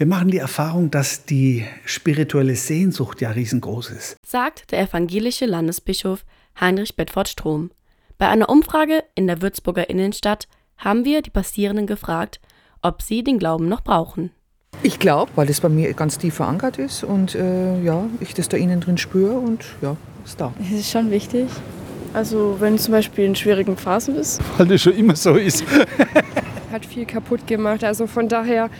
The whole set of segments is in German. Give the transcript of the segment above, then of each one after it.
Wir machen die Erfahrung, dass die spirituelle Sehnsucht ja riesengroß ist. Sagt der evangelische Landesbischof Heinrich Bedford Strom. Bei einer Umfrage in der Würzburger Innenstadt haben wir die Passierenden gefragt, ob sie den Glauben noch brauchen. Ich glaube, weil das bei mir ganz tief verankert ist und äh, ja, ich das da innen drin spüre und ja, ist da. Es ist schon wichtig. Also wenn du zum Beispiel in schwierigen Phasen bist. Weil das schon immer so ist. Hat viel kaputt gemacht. Also von daher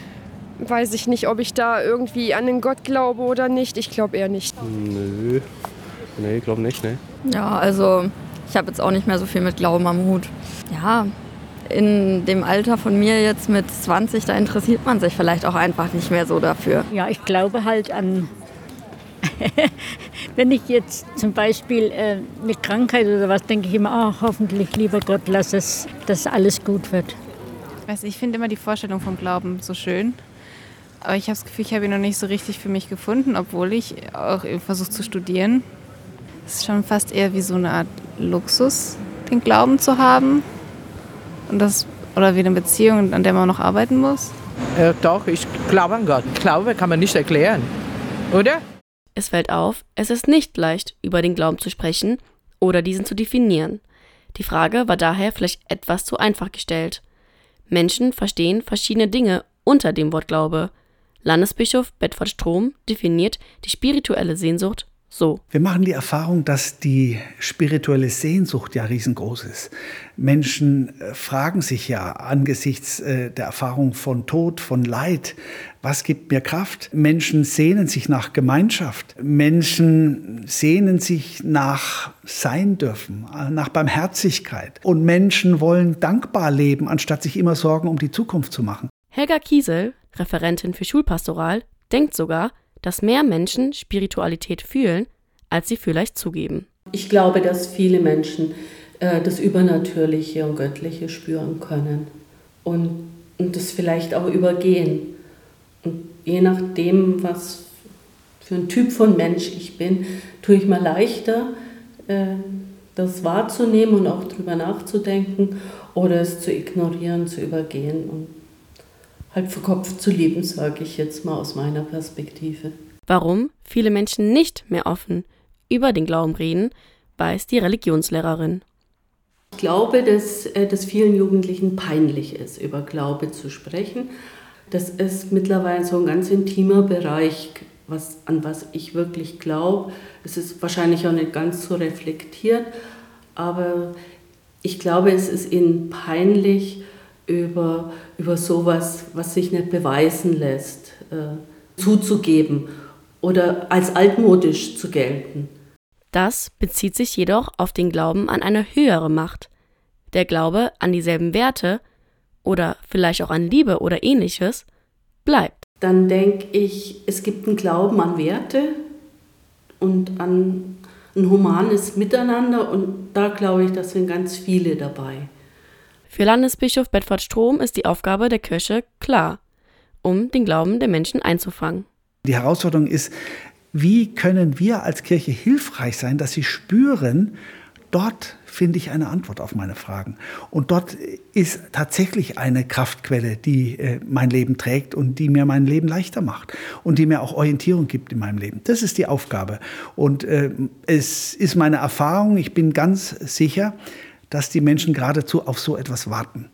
weiß ich nicht, ob ich da irgendwie an den Gott glaube oder nicht. Ich glaube eher nicht. Nö, nee, ich glaube nicht, ne. Ja, also ich habe jetzt auch nicht mehr so viel mit Glauben am Hut. Ja, in dem Alter von mir jetzt mit 20, da interessiert man sich vielleicht auch einfach nicht mehr so dafür. Ja, ich glaube halt an, wenn ich jetzt zum Beispiel äh, mit Krankheit oder was denke ich immer, oh, hoffentlich, lieber Gott, lass es, dass alles gut wird. Weiß, ich finde immer die Vorstellung vom Glauben so schön. Aber ich habe das Gefühl, ich habe ihn noch nicht so richtig für mich gefunden, obwohl ich auch versuche zu studieren. Es ist schon fast eher wie so eine Art Luxus, den Glauben zu haben. Und das, oder wie eine Beziehung, an der man noch arbeiten muss. Äh, doch, ich glaube an Gott. Glaube kann man nicht erklären, oder? Es fällt auf, es ist nicht leicht, über den Glauben zu sprechen oder diesen zu definieren. Die Frage war daher vielleicht etwas zu einfach gestellt. Menschen verstehen verschiedene Dinge unter dem Wort Glaube. Landesbischof Bedford Strom definiert die spirituelle Sehnsucht so. Wir machen die Erfahrung, dass die spirituelle Sehnsucht ja riesengroß ist. Menschen äh, fragen sich ja angesichts äh, der Erfahrung von Tod, von Leid, was gibt mir Kraft? Menschen sehnen sich nach Gemeinschaft. Menschen sehnen sich nach Sein dürfen, äh, nach Barmherzigkeit. Und Menschen wollen dankbar leben, anstatt sich immer Sorgen um die Zukunft zu machen. Helga Kiesel, Referentin für Schulpastoral, denkt sogar, dass mehr Menschen Spiritualität fühlen, als sie vielleicht zugeben. Ich glaube, dass viele Menschen äh, das Übernatürliche und Göttliche spüren können und, und das vielleicht auch übergehen. Und je nachdem, was für ein Typ von Mensch ich bin, tue ich mir leichter, äh, das wahrzunehmen und auch darüber nachzudenken oder es zu ignorieren, zu übergehen und halt verkopft zu leben, sage ich jetzt mal aus meiner Perspektive. Warum viele Menschen nicht mehr offen über den Glauben reden, weiß die Religionslehrerin. Ich glaube, dass äh, das vielen Jugendlichen peinlich ist, über Glaube zu sprechen. Das ist mittlerweile so ein ganz intimer Bereich, was, an was ich wirklich glaube. Es ist wahrscheinlich auch nicht ganz so reflektiert, aber ich glaube, es ist ihnen peinlich, über, über sowas, was sich nicht beweisen lässt, äh, zuzugeben oder als altmodisch zu gelten. Das bezieht sich jedoch auf den Glauben an eine höhere Macht. Der Glaube an dieselben Werte oder vielleicht auch an Liebe oder ähnliches bleibt. Dann denke ich, es gibt einen Glauben an Werte und an ein humanes Miteinander und da glaube ich, da sind ganz viele dabei. Für Landesbischof Bedford Strom ist die Aufgabe der Kirche klar, um den Glauben der Menschen einzufangen. Die Herausforderung ist, wie können wir als Kirche hilfreich sein, dass sie spüren, dort finde ich eine Antwort auf meine Fragen. Und dort ist tatsächlich eine Kraftquelle, die äh, mein Leben trägt und die mir mein Leben leichter macht und die mir auch Orientierung gibt in meinem Leben. Das ist die Aufgabe. Und äh, es ist meine Erfahrung, ich bin ganz sicher, dass die Menschen geradezu auf so etwas warten.